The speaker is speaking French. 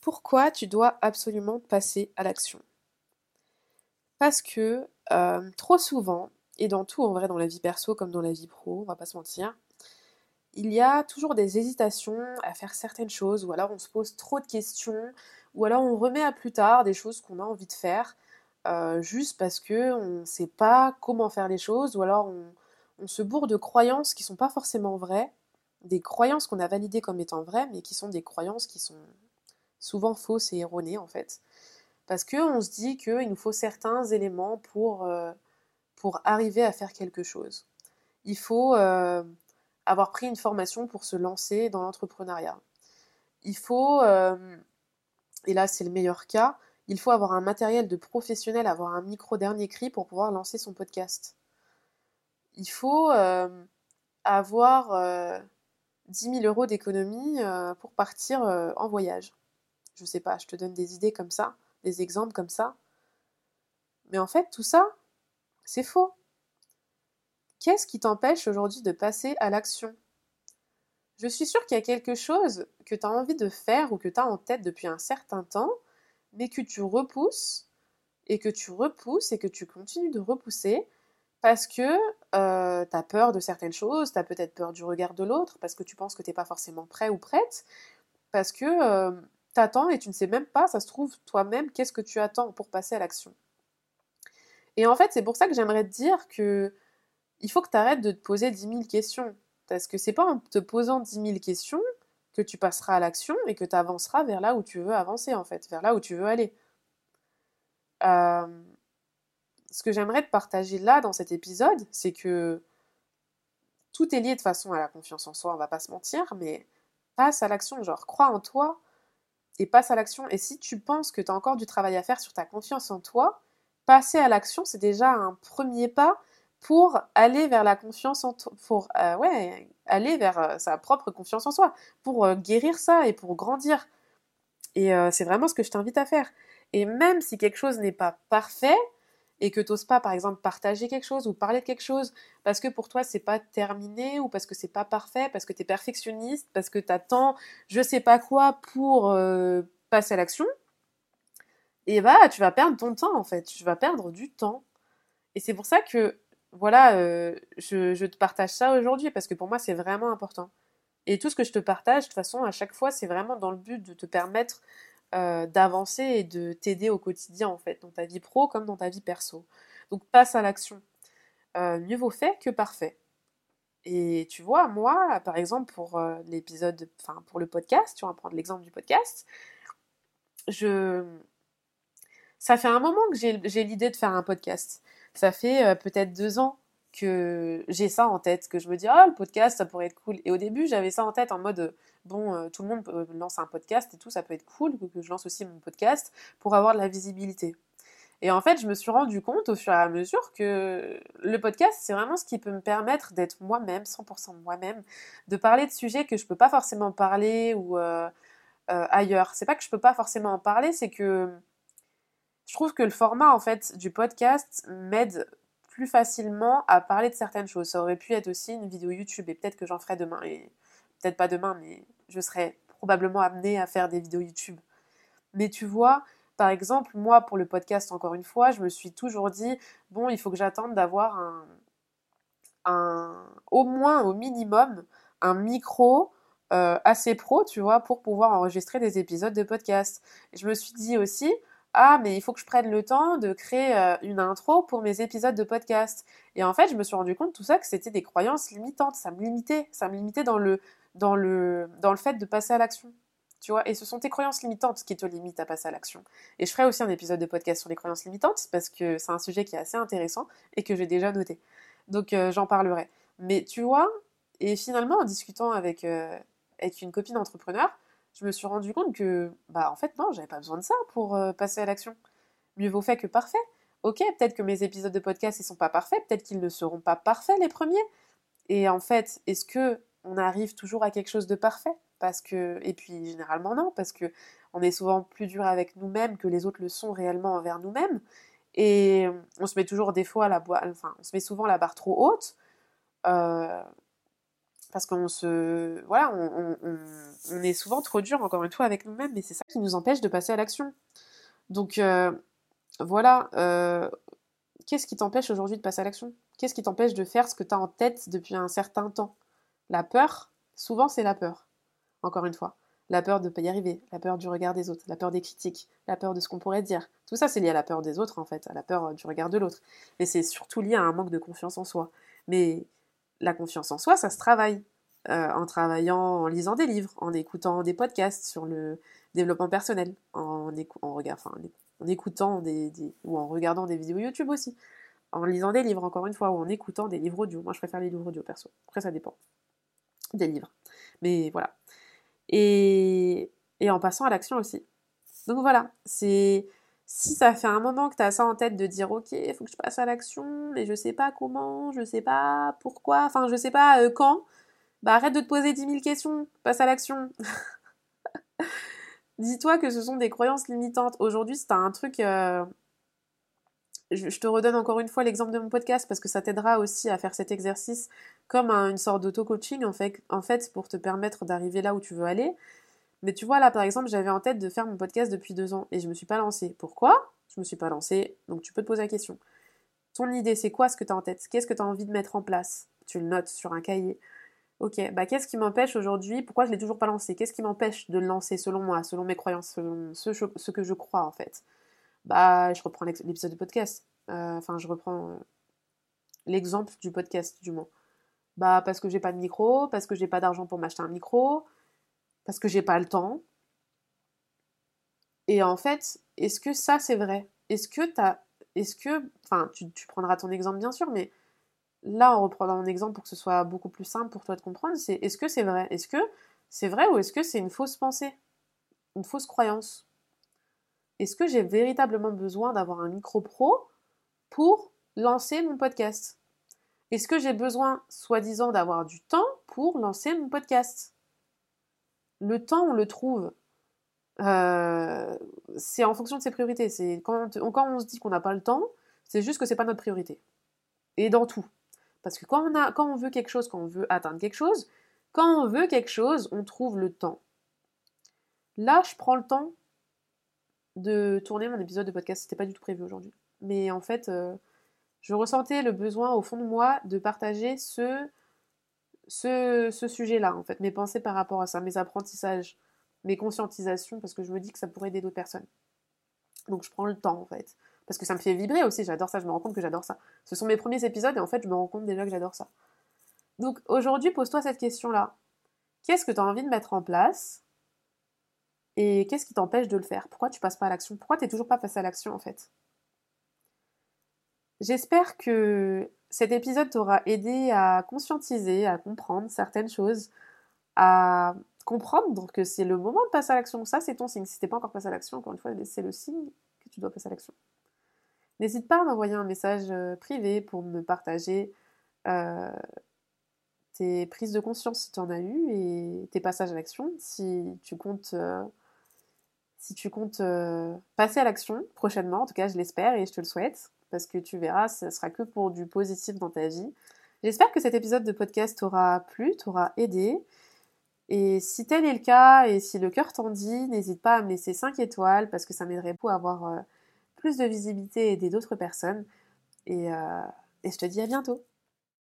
pourquoi tu dois absolument passer à l'action. Parce que euh, trop souvent, et dans tout en vrai, dans la vie perso comme dans la vie pro, on va pas se mentir, il y a toujours des hésitations à faire certaines choses, ou alors on se pose trop de questions, ou alors on remet à plus tard des choses qu'on a envie de faire, euh, juste parce que on ne sait pas comment faire les choses, ou alors on, on se bourre de croyances qui sont pas forcément vraies, des croyances qu'on a validées comme étant vraies, mais qui sont des croyances qui sont souvent fausses et erronées en fait. Parce qu'on se dit qu'il nous faut certains éléments pour, euh, pour arriver à faire quelque chose. Il faut euh, avoir pris une formation pour se lancer dans l'entrepreneuriat. Il faut, euh, et là c'est le meilleur cas, il faut avoir un matériel de professionnel, avoir un micro dernier cri pour pouvoir lancer son podcast. Il faut avoir 10 000 euros d'économie pour partir en voyage. Je sais pas, je te donne des idées comme ça, des exemples comme ça. Mais en fait, tout ça, c'est faux. Qu'est-ce qui t'empêche aujourd'hui de passer à l'action? Je suis sûre qu'il y a quelque chose que tu as envie de faire ou que tu as en tête depuis un certain temps, mais que tu repousses et que tu repousses et que tu continues de repousser parce que euh, tu as peur de certaines choses, tu as peut-être peur du regard de l'autre, parce que tu penses que tu n'es pas forcément prêt ou prête, parce que euh, t'attends et tu ne sais même pas, ça se trouve toi-même, qu'est-ce que tu attends pour passer à l'action. Et en fait, c'est pour ça que j'aimerais te dire que il faut que tu arrêtes de te poser 10 000 questions. Parce que c'est pas en te posant 10 000 questions que tu passeras à l'action et que tu avanceras vers là où tu veux avancer, en fait, vers là où tu veux aller. Euh, ce que j'aimerais te partager là, dans cet épisode, c'est que tout est lié de façon à la confiance en soi, on va pas se mentir, mais passe à l'action, genre crois en toi, et passe à l'action. Et si tu penses que tu as encore du travail à faire sur ta confiance en toi, passer à l'action, c'est déjà un premier pas pour aller vers la confiance en toi, pour euh, aller vers euh, sa propre confiance en soi, pour euh, guérir ça et pour grandir. Et c'est vraiment ce que je t'invite à faire. Et même si quelque chose n'est pas parfait, et que tu n'oses pas, par exemple, partager quelque chose ou parler de quelque chose parce que pour toi c'est pas terminé ou parce que c'est pas parfait, parce que tu es perfectionniste, parce que tu attends je sais pas quoi pour euh, passer à l'action, et bah tu vas perdre ton temps en fait, tu vas perdre du temps. Et c'est pour ça que voilà, euh, je te partage ça aujourd'hui parce que pour moi c'est vraiment important. Et tout ce que je te partage, de toute façon, à chaque fois, c'est vraiment dans le but de te permettre euh, d'avancer et de t'aider au quotidien en fait, dans ta vie pro comme dans ta vie perso. Donc passe à l'action. Euh, mieux vaut fait que parfait. Et tu vois, moi, par exemple, pour euh, l'épisode, enfin pour le podcast, tu vas prendre l'exemple du podcast, je... Ça fait un moment que j'ai l'idée de faire un podcast. Ça fait peut-être deux ans que j'ai ça en tête, que je me dis, oh, le podcast, ça pourrait être cool. Et au début, j'avais ça en tête en mode, bon, euh, tout le monde euh, lance un podcast et tout, ça peut être cool, que je lance aussi mon podcast pour avoir de la visibilité. Et en fait, je me suis rendu compte au fur et à mesure que le podcast, c'est vraiment ce qui peut me permettre d'être moi-même, 100% moi-même, de parler de sujets que je peux pas forcément parler ou euh, ailleurs. C'est pas que je peux pas forcément en parler, c'est que je trouve que le format en fait du podcast m'aide plus facilement à parler de certaines choses. Ça aurait pu être aussi une vidéo YouTube et peut-être que j'en ferai demain. Et peut-être pas demain, mais je serai probablement amenée à faire des vidéos YouTube. Mais tu vois, par exemple, moi pour le podcast, encore une fois, je me suis toujours dit, bon, il faut que j'attende d'avoir un, un, au moins, au minimum, un micro euh, assez pro, tu vois, pour pouvoir enregistrer des épisodes de podcast. je me suis dit aussi, ah mais il faut que je prenne le temps de créer euh, une intro pour mes épisodes de podcast. Et en fait, je me suis rendu compte tout ça que c'était des croyances limitantes, ça me limitait, ça me limitait dans le dans le dans le fait de passer à l'action. Tu vois, et ce sont tes croyances limitantes qui te limitent à passer à l'action. Et je ferai aussi un épisode de podcast sur les croyances limitantes parce que c'est un sujet qui est assez intéressant et que j'ai déjà noté. Donc euh, j'en parlerai. Mais tu vois, et finalement en discutant avec euh, avec une copine entrepreneur, je me suis rendu compte que, bah en fait non, j'avais pas besoin de ça pour euh, passer à l'action. Mieux vaut fait que parfait. Ok, peut-être que mes épisodes de podcast ils sont pas parfaits, peut-être qu'ils ne seront pas parfaits les premiers. Et en fait, est-ce que on arrive toujours à quelque chose de parfait? Parce que, et puis généralement non, parce que on est souvent plus dur avec nous-mêmes que les autres le sont réellement envers nous-mêmes. Et on se met toujours des fois la enfin, on se met souvent la barre trop haute. Euh, Parce qu'on se. Voilà, on, est souvent trop dur, encore une fois, avec nous-mêmes, mais c'est ça qui nous empêche de passer à l'action. Donc, euh, voilà. Euh, qu'est-ce qui t'empêche aujourd'hui de passer à l'action? Qu'est-ce qui t'empêche de faire ce que tu as en tête depuis un certain temps? La peur, souvent, c'est la peur. Encore une fois. La peur de ne pas y arriver, la peur du regard des autres, la peur des critiques, la peur de ce qu'on pourrait dire. Tout ça, c'est lié à la peur des autres, en fait, à la peur du regard de l'autre. Mais c'est surtout lié à un manque de confiance en soi. Mais la confiance en soi, ça se travaille. Euh, en travaillant, en lisant des livres, en écoutant des podcasts sur le développement personnel, en, écoutant des, ou en regardant des vidéos YouTube aussi, en lisant des livres encore une fois, ou en écoutant des livres audio. Moi je préfère les livres audio perso. Après ça dépend des livres. Mais voilà. Et, et en passant à l'action aussi. Donc voilà, c'est si ça fait un moment que tu as ça en tête de dire ok, il faut que je passe à l'action, mais je sais pas comment, je sais pas pourquoi, enfin je sais pas euh, quand, bah arrête de te poser 10 000 questions, passe à l'action. Dis-toi que ce sont des croyances limitantes. Aujourd'hui, c'est un truc. Euh, je, te redonne encore une fois l'exemple de mon podcast parce que ça t'aidera aussi à faire cet exercice comme une sorte d'auto-coaching en fait, pour te permettre d'arriver là où tu veux aller. Mais tu vois, là, par exemple, j'avais en tête de faire mon podcast depuis deux ans et je me suis pas lancée. Pourquoi? Je me suis pas lancée. Donc, tu peux te poser la question. Ton idée, c'est quoi ce que tu as en tête? Qu'est-ce que tu as envie de mettre en place? Tu le notes sur un cahier. Ok, bah qu'est-ce qui m'empêche aujourd'hui? Pourquoi je l'ai toujours pas lancé Qu'est-ce qui m'empêche de le lancer selon moi, selon mes croyances, selon ce, que je crois en fait? Bah, je reprends l'épisode du podcast. Euh, enfin, je reprends l'exemple du podcast du moins. Bah, parce que j'ai pas de micro, parce que j'ai pas d'argent pour m'acheter un micro, parce que j'ai pas le temps. Et en fait, est-ce que ça c'est vrai? Est-ce que t'as. Est-ce. Enfin, tu, prendras ton exemple bien sûr, mais là, en reprenant mon exemple pour que ce soit beaucoup plus simple pour toi de comprendre, c'est est-ce que c'est vrai? Est-ce que c'est vrai ou est-ce que c'est une fausse pensée? Une fausse croyance? Est-ce que j'ai véritablement besoin d'avoir un micro pro pour lancer mon podcast? Est-ce que j'ai besoin, soi-disant, d'avoir du temps pour lancer mon podcast? Le temps, on le trouve. Euh, c'est en fonction de ses priorités. C'est quand, on se dit qu'on n'a pas le temps, c'est juste que c'est pas notre priorité. Et dans tout. Parce que quand on, a, quand on veut quelque chose, quand on veut atteindre quelque chose, quand on veut quelque chose, on trouve le temps. Là, je prends le temps de tourner mon épisode de podcast. C'était pas du tout prévu aujourd'hui. Mais en fait, euh, je ressentais le besoin au fond de moi de partager ce ce, sujet-là, en fait, mes pensées par rapport à ça, mes apprentissages, mes conscientisations, parce que je me dis que ça pourrait aider d'autres personnes. Donc je prends le temps, en fait. Parce que ça me fait vibrer aussi, j'adore ça, je me rends compte que j'adore ça. Ce sont mes premiers épisodes et en fait, je me rends compte déjà que j'adore ça. Donc aujourd'hui, pose-toi cette question-là. Qu'est-ce que tu as envie de mettre en place et qu'est-ce qui t'empêche de le faire? Pourquoi tu passes pas à l'action? Pourquoi tu n'es toujours pas passé à l'action en fait? J'espère que cet épisode t'aura aidé à conscientiser, à comprendre certaines choses, à comprendre que c'est le moment de passer à l'action. Ça, c'est ton signe. Si t'es pas encore passé à l'action, encore une fois, c'est le signe que tu dois passer à l'action. N'hésite pas à m'envoyer un message euh, privé pour me partager euh, tes prises de conscience si tu en as eu et tes passages à l'action. Si tu comptes, euh, si tu comptes passer à l'action prochainement, en tout cas, je l'espère et je te le souhaite parce que tu verras, ce sera que pour du positif dans ta vie. J'espère que cet épisode de podcast t'aura plu, t'aura aidé. Et si tel est le cas, et si le cœur t'en dit, n'hésite pas à me laisser 5 étoiles, parce que ça m'aiderait beaucoup à avoir euh, plus de visibilité et aider d'autres personnes. Euh, et je te dis à bientôt